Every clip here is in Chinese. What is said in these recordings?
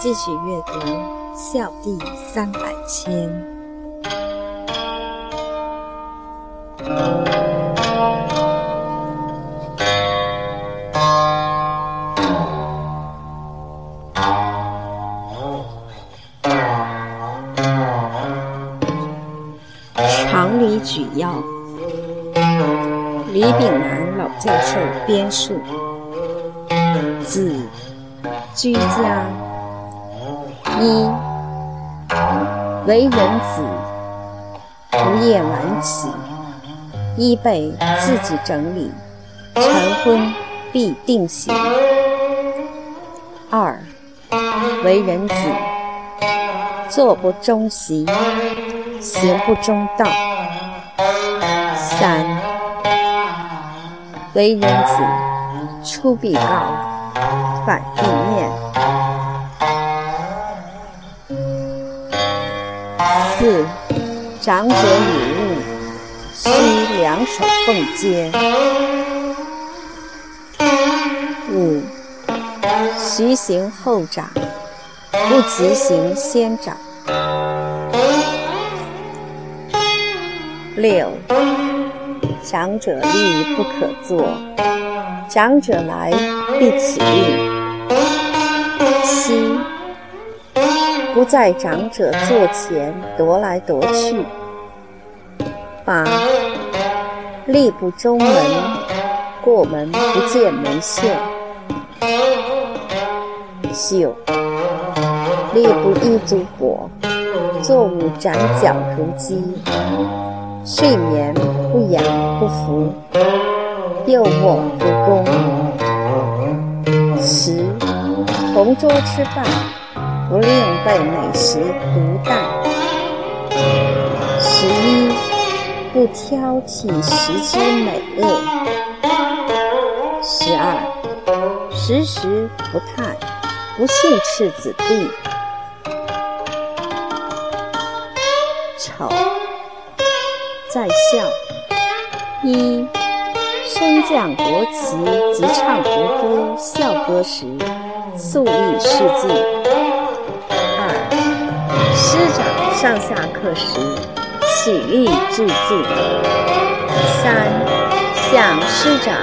继续阅读《孝弟三百千》。常理举要，李炳南老教授编述。子居家一为人子，不夜晚起，衣被自己整理，晨昏必定省。二为人子，坐不中席，行不中道。三为人子，出必告。反必面。四，长者礼物，须两手奉接。五，徐行后长，不急行先长。六，长者立不可坐，长者来必起立。不在长者座前踱来踱去。八，力不周门，过门不见门袖。九，力不依足火，坐午展脚如鸡。睡眠不仰不伏，又卧不恭。十。同桌吃饭，不令被美食独带。十一，不挑剔食之美恶。十二，时时不叹，不信斥子弟。丑，在校。一，升降国旗及唱国歌、校歌时。肃立事迹。师长上下课时起立致敬。三，向师长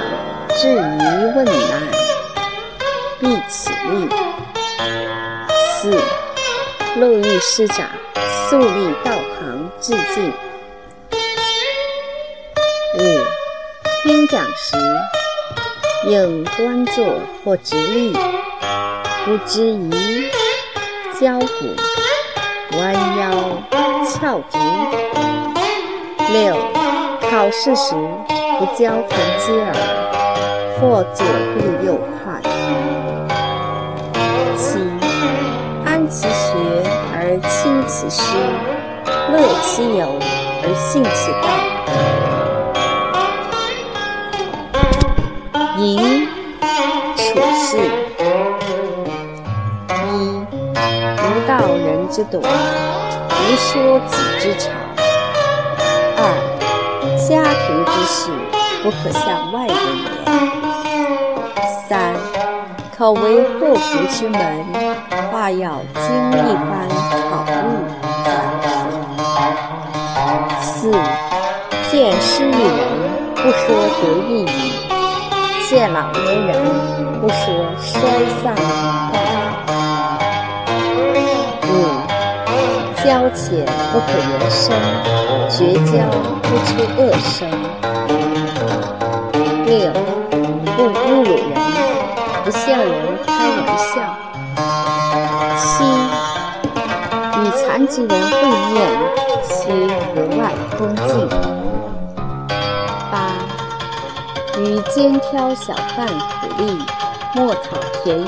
致疑问难，必起立。四，路遇师长肃立道旁致敬。五，听讲时应端坐或直立。不知疑，交骨，弯腰，翘足。六，考试时不交头接耳，或左顾右盼。七，安其学而亲其师，乐其友而信其道。之短，无说己之长。二，家庭之事不可向外人言。三，口为祸福之门，话要经一番考虑四，见失一人，不说得意语；见老年人，不说衰丧话。交浅不可言深，绝交不出恶声。六，不侮辱人，不向人开玩笑。七，与残疾人会面，需格外恭敬。八，与肩挑小贩苦力，莫讨便宜。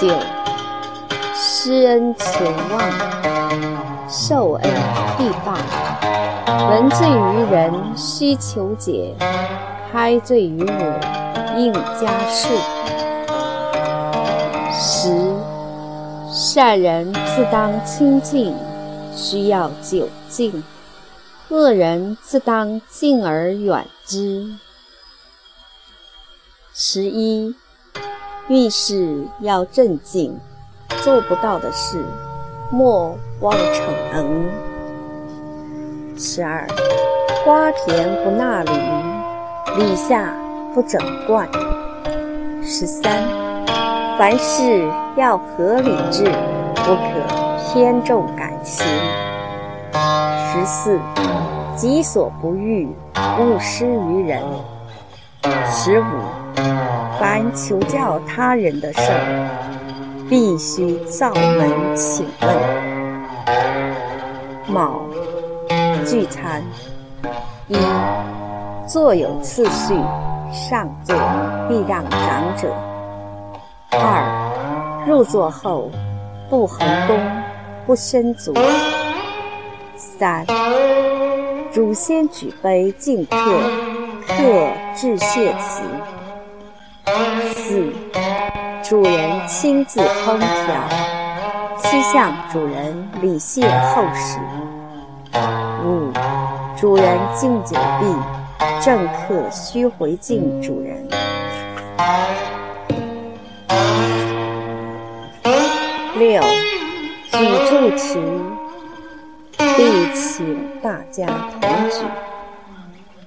九。知恩求望，受恩必报。闻罪于人，须求解；开罪于我，应加恕。十，善人自当清净，需要久静；恶人自当敬而远之。十一，遇事要镇静。做不到的事，莫妄逞能。十二，瓜田不纳履，篱下不整冠。十三，凡事要合理智，不可偏重感情。十四，己所不欲，勿施于人。十五，凡求教他人的事儿，必须造门请问。卯，聚餐。一，坐有次序，上座必让长者。二，入座后不横弓，不伸足。三，主先举杯敬客，客致谢词。四，主人亲自烹调，须向主人礼谢后食。五，主人敬酒毕，正客须回敬主人。六，举箸持。必请大家同举。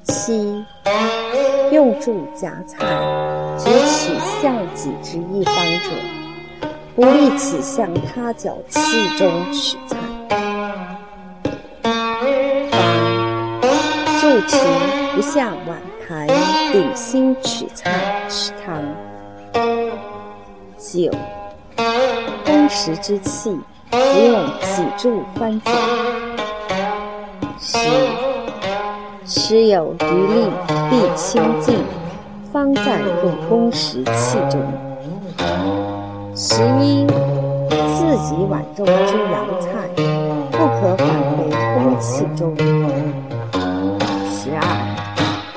七，用箸夹菜，取向己之一方者，不立此向他脚器中取材。八，箸持不下碗盘鼎心取菜吃汤。九，公食之器，不用脊柱翻搅。十，持有余力必清净，方在入宫时器中。十一，自己碗中之肴菜，不可返回宫器中。十二，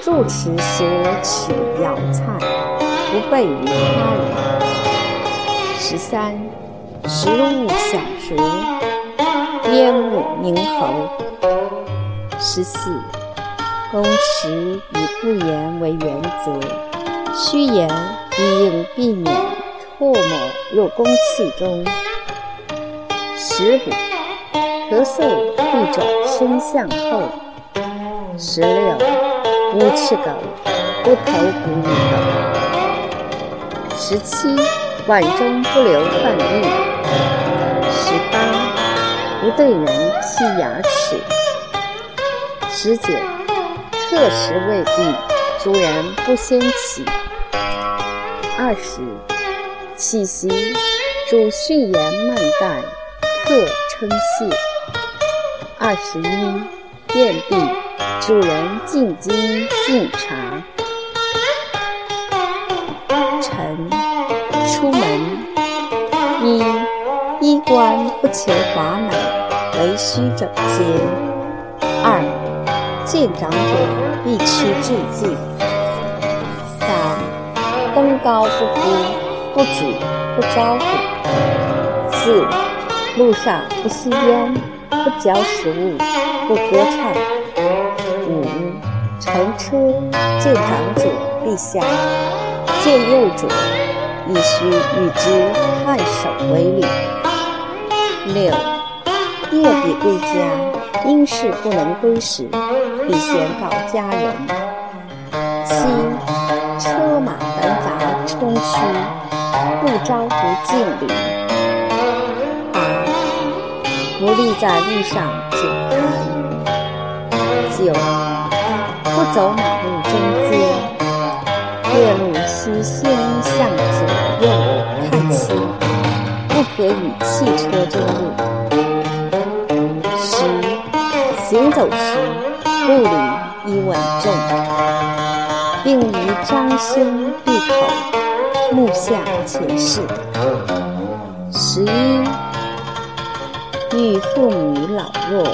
住持时取肴菜，不备于他人。十三，食物小时，烟雾凝喉。十四，公食以不言为原则，虚言以应避免唾沫入公器中。十五，咳嗽必转身向后。十六，不吃狗，不投哺女狗。十七，碗中不留饭粒。十八，不对人剔牙齿。十九，客食未毕，主人不先起。二十，起席，主训言慢待，客称谢。二十一，宴毕，主人进京敬茶。臣出门，一衣冠不求华美，唯须整洁。二见长者必趋致敬。登高不呼，不举，不招呼。四，路上不吸烟，不嚼食物，不歌唱。五，乘车见长者必下，见幼者亦须与之颔首为礼。六，夜笔归家。因事不能归时，必先告家人。七，车马冲虚，不招不敬礼。八，不立在路上久谈。九，不走马路中间，越路须先向左右看齐，不可与汽车争路。十行走时，步履宜稳重，并于张胸闭口，目下前视。十一，遇妇女老弱，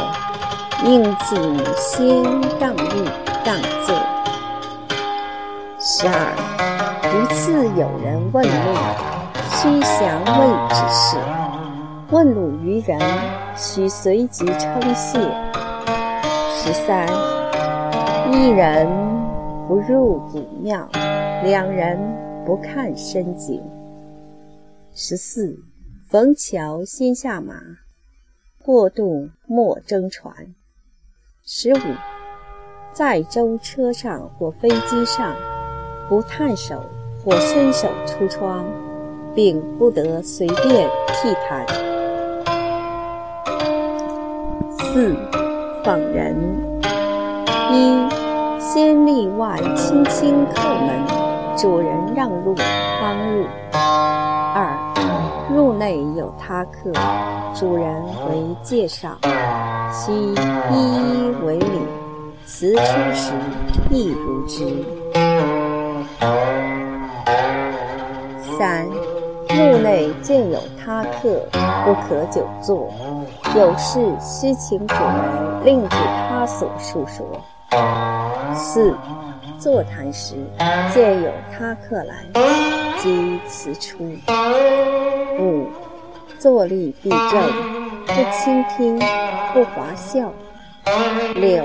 应谨先让路让座。十二，如次有人问路，须详问之事。问路于人，须随即称谢。十三，一人不入古庙，两人不看深井。十四，逢桥先下马，过渡莫争船。十五，在舟车上或飞机上，不探手或伸手出窗，并不得随便踢弹。四，访人。一，先例外，轻轻叩门，主人让路，方入。二，入内有他客，主人为介绍，悉一一为礼，辞出时亦如之。三，入内见有他客，不可久坐，有事须请主人另指他所述说。四，坐谈时见有他客来，即辞出。五，坐立必正，不倾听，不滑笑。六，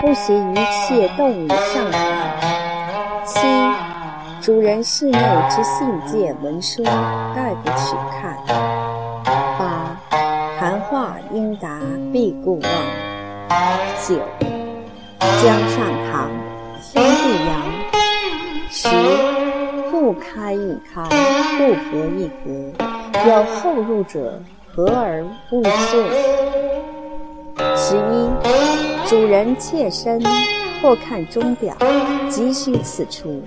不携一切动物上台。七，主人室内之信件文书，概不取看。八，谈话应答，必顾望。九。江上堂，天地阳。十，互开一开，不合一合。有后入者，和而勿顺。十一，主人妾身，或看钟表，急需此出。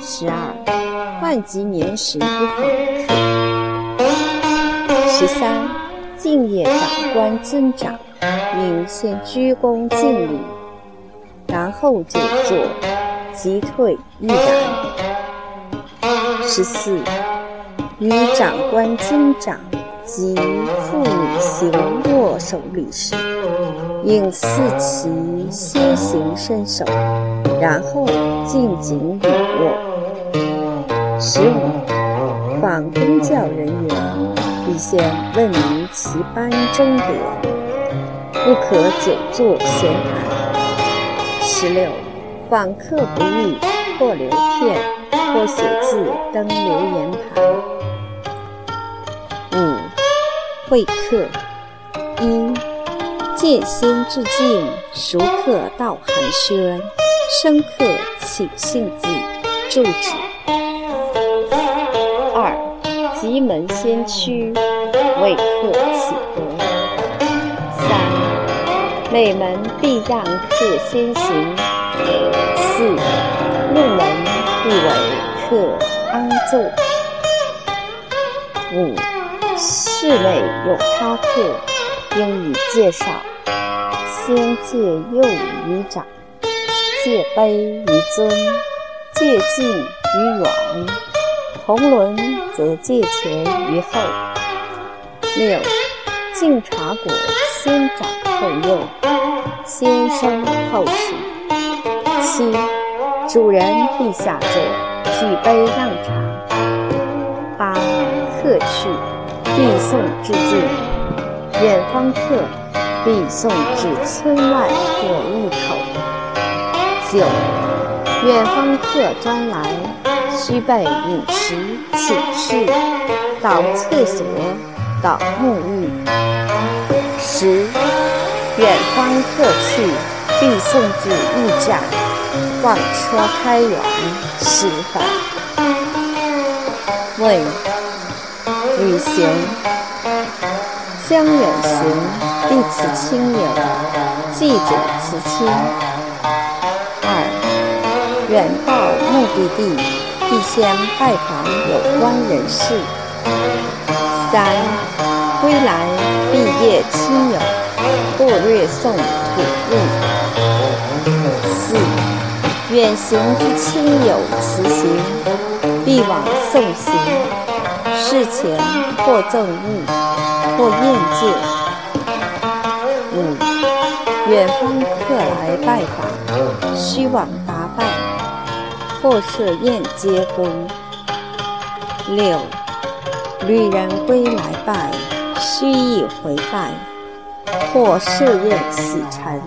十二，万及年时不访客。十三，敬业长官尊长，应先鞠躬敬礼。然后久坐，即退一然。十四，与长官、军长及妇女行握手礼时，应四其先行伸手，然后进颈礼握。十五，访公教人员，必先问明其班钟点，不可久坐闲谈。十六，访客不遇，或留片，或写字登留言牌。五，会客。一，见先致敬，熟客道寒暄，生客请信字，住址。二，急门先驱，为客启合。三。每门必让客先行。四，入门必为客安坐。五，室内有他客，应予介绍。先借右于长，借卑于尊，借近于远。同伦则借前于后。六，敬茶果，先长。后右，先生后侍。七，主人必下座，举杯让茶。八，客去，必送致敬。远方客，必送至村外或路口。九，远方客专来，须备饮食、寝室、倒厕所、倒沐浴。十。远方客去，必送至驿站。望车开远，十分。问：旅行将远行，必辞亲友，记者辞亲。二远到目的地，必先拜访有关人士。三归来必谒亲友。或略送土物。四，远行之亲友辞行，必往送行。事前或赠物，或宴见。五，远方客来拜访，须往答拜，或设宴接风。六，旅人归来拜，须诣回拜。或设宴喜陈。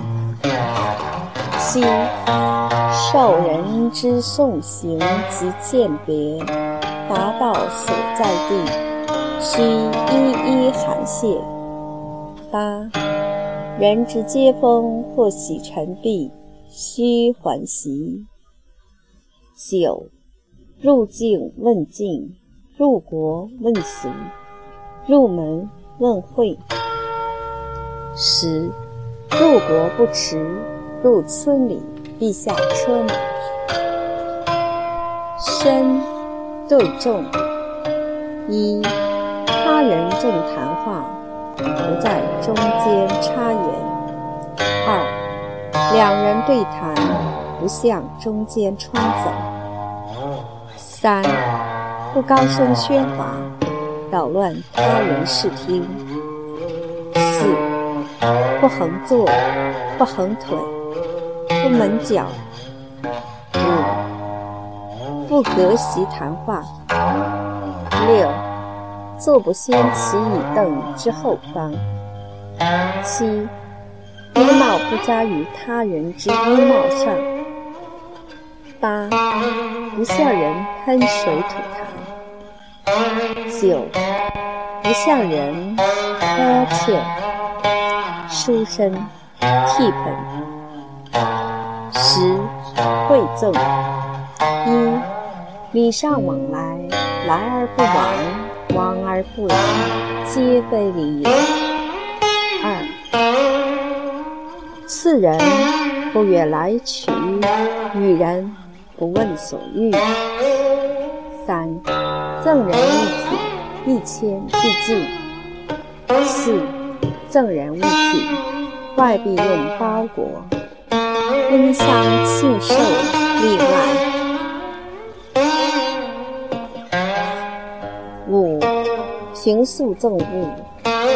七，受人之送行及饯别，达到所在地，须一一寒谢。八，人之接风或喜尘璧，须还席。九，入境问境，入国问俗，入门问会。十，入国不迟，入村里必下车马。深对众：一，他人正谈话，不在中间插言；二，两人对谈，不向中间穿走。三，不高声喧哗，扰乱他人视听。不横坐，不横腿，不抿脚。五，不隔席谈话。六，坐不先起椅凳之后方。七，衣帽不加于他人之衣帽上。八，不向人喷水吐痰。九，不向人呵欠、书生、替盆。十，惠赠。一，礼尚往来，来而不往，往而不来，皆非礼也。二，次人不远来取，与人。不问所欲。三，赠人一品，一千必尽。四，赠人物品，外必用包裹。温香庆寿例外。五，平素赠物，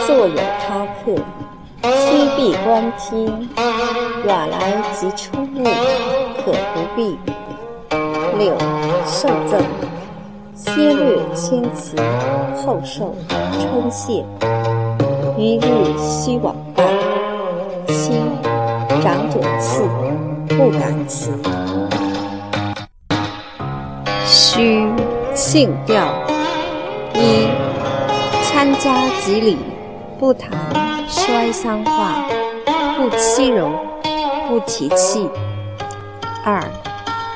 坐有他客，须必观听。远来即出入，可不必。六，受赠，先略谦辞，后受称谢。一日须往拜。七，长者赐，不敢辞。须性调。一，参加吉礼，不谈衰丧话，不欺柔，不提气。二。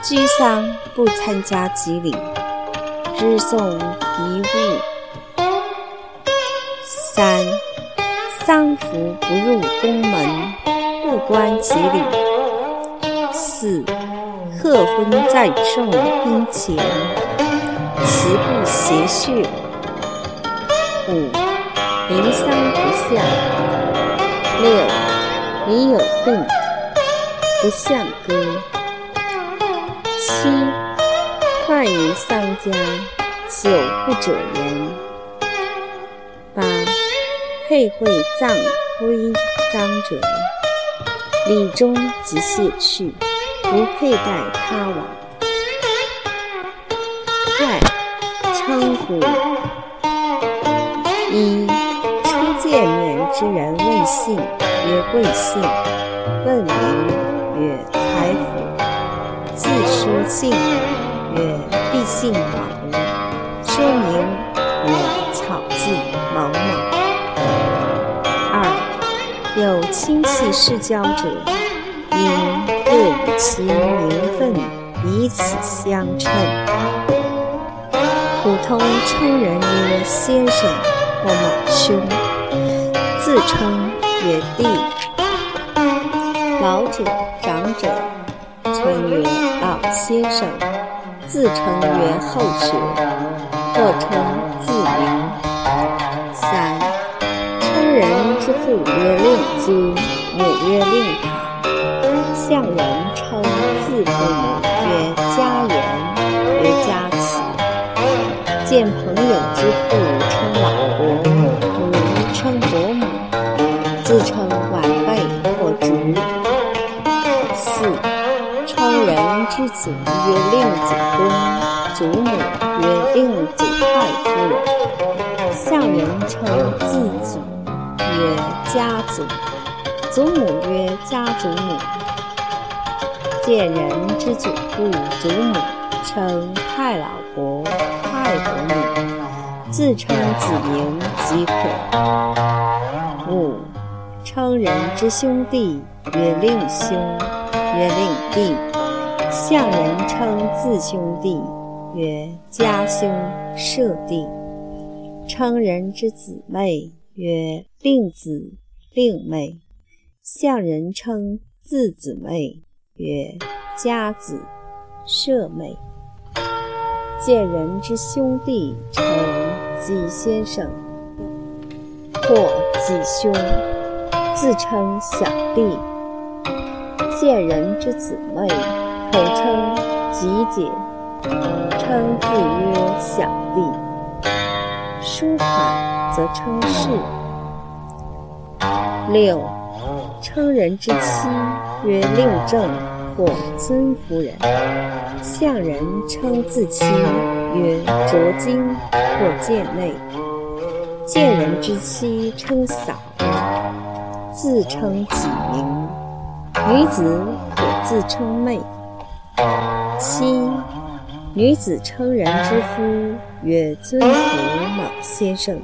居丧不参加吉礼，只送遗物。三，丧服不入宫门，不观吉礼。四，贺婚在众宾前，辞不谐谑。五，临丧不下。六，你有病，不向歌。七，快于丧家，久不者言。佩会葬徽章者，礼中即卸去，不佩戴他往。怪，称呼。一，初见面之人问姓，曰贵姓；问名，曰台甫。自书姓，曰必姓某，说名曰草字某某。有亲戚世交者，应各以其名分彼此相称。普通称人曰先生或某兄，自称曰弟。老者、长者。称曰老先生，自称曰后学，或称之父曰令尊，母曰令塔。向人称自父母曰家言，曰家慈。见朋友之父称老伯，母称伯母，自称晚辈或侄。四。称人之子曰令子公，祖母曰令祖太夫人。向人称自祖曰家祖，祖母曰家祖母。见人之祖父、祖母称太老伯、太伯母。自称子名即可。五、称人之兄弟曰令兄，曰令弟；向人称自兄弟曰家兄、舍弟；称人之姊妹曰令子、令妹；向人称字姊妹曰家子、舍妹。见人之兄弟称季先生或季兄，自称小弟；见人之姊妹，口称吉姐，称自曰小弟。书款则称氏。六，称人之妻曰令正。或尊夫人，向人称自妻曰卓金或贱内；贱人之妻称嫂，自称己名。女子可自称妹。七，女子称人之夫曰尊夫某先生，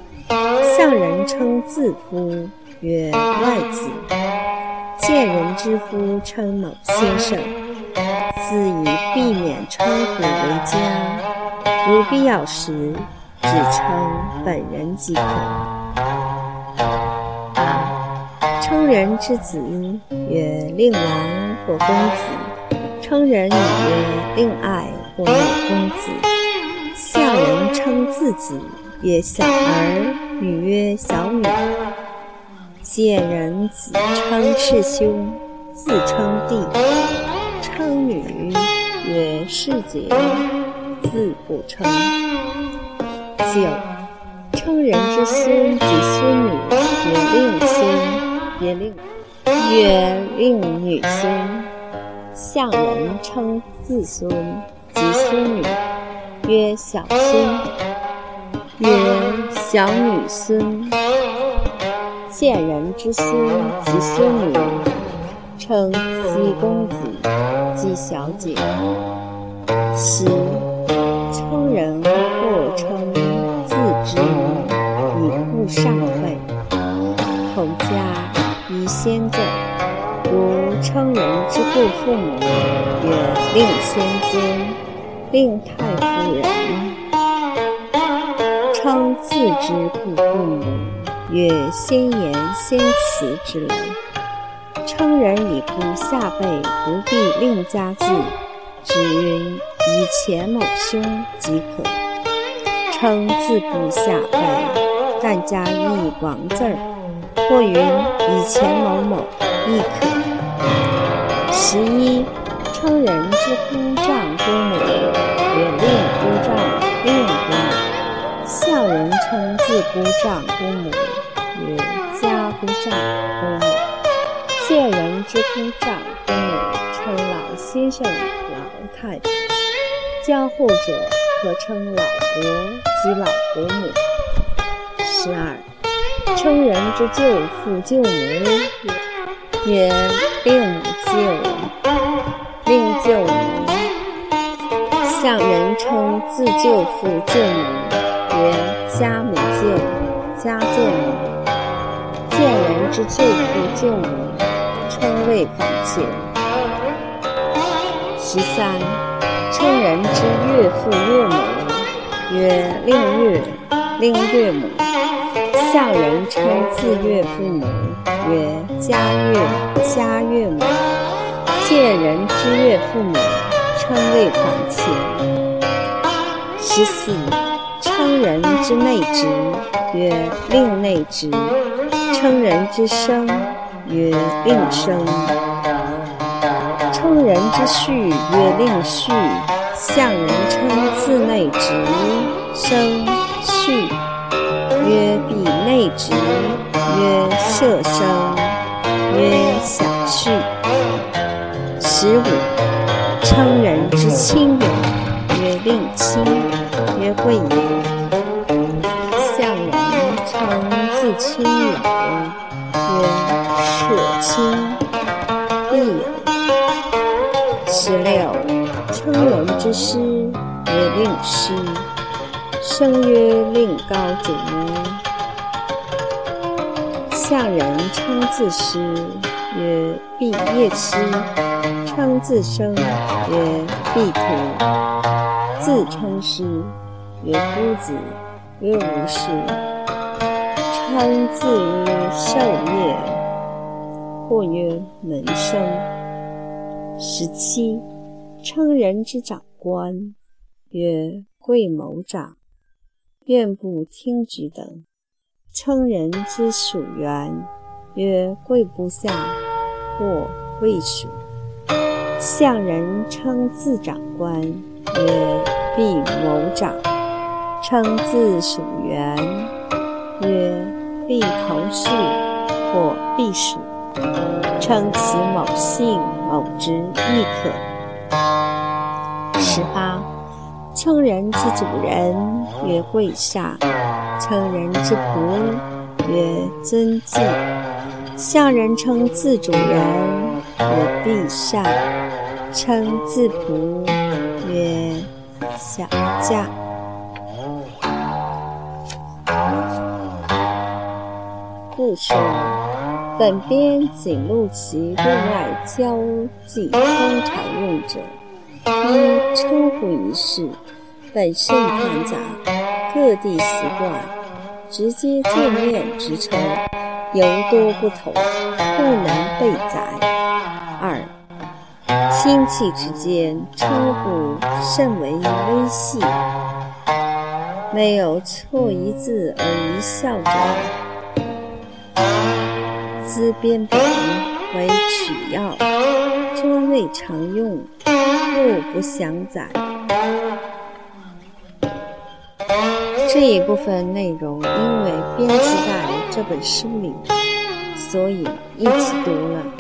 向人称自夫曰外子。见人之夫称某先生，自以避免称呼为佳。如必要时，只称本人即可。称人之子曰令郎或公子，称人女曰令爱或女公子。下人称自己曰小儿，女曰小女。见人子称世兄，自称弟；称女曰世姐，自不称。九，称人之孙及孙女曰令孙，曰令曰令女孙。向人称自孙及孙女曰小孙，曰小女孙。见人之孙及孙女，称姬公子、姬小姐。十，称人或称自之名，以故上位。同家以先赠，如称人之故父母，曰令先尊、令太夫人。称自之故父母。曰先言先辞之类，称人以故下辈不必另加字，只云以前某兄即可。称字不下辈，但加一王字儿，或云以前某某亦可。十一，称人之姑自姑丈姑母。曰家姑丈姑母，见人之姑丈姑母，称老先生、老太太。交后者可称老伯及老伯母。十二，称人之舅父舅母，曰令舅、令舅母。向人称自舅父舅母，曰家母舅、家舅母。见人之舅父舅母，称谓反切。十三，称人之岳父岳母，曰令岳、令岳母。向人称自岳父母，曰家岳、家岳母。见人之岳父母，称谓反切。十四，称人之内直，曰令内直。称人之生，曰令生；称人之序，曰令序。向人称自内直生序，曰必内直，曰色生，曰小序。十五，称人之亲令亲，曰贵人，向人称自。亲友曰舍亲弟友。十六，称人之师曰令师。生曰令高祖。向人称自师曰毕业师，称自生曰毕徒，自称师曰夫子，曰无师，称自曰授业，或曰门生。十七，称人之长官曰贵某长、院部厅直等。称人之属员曰贵部下或贵属。向人称自长官曰必某长，称自属员曰毕头事或必属，称其某姓某职亦可。十八。称人之主人曰贵下，称人之仆曰尊祭。向人称自主人曰陛下，称自仆曰小驾。故说本编仅录其对外交际通常用者。一称呼仪式本甚繁杂，各地习惯，直接见面之称尤多不同，不能备载。亲戚之间称呼甚为微细，没有错一字而一笑者。兹编本为取要，专为常用。故不详载。这一部分内容因为编辑在这本书里，所以一起读了。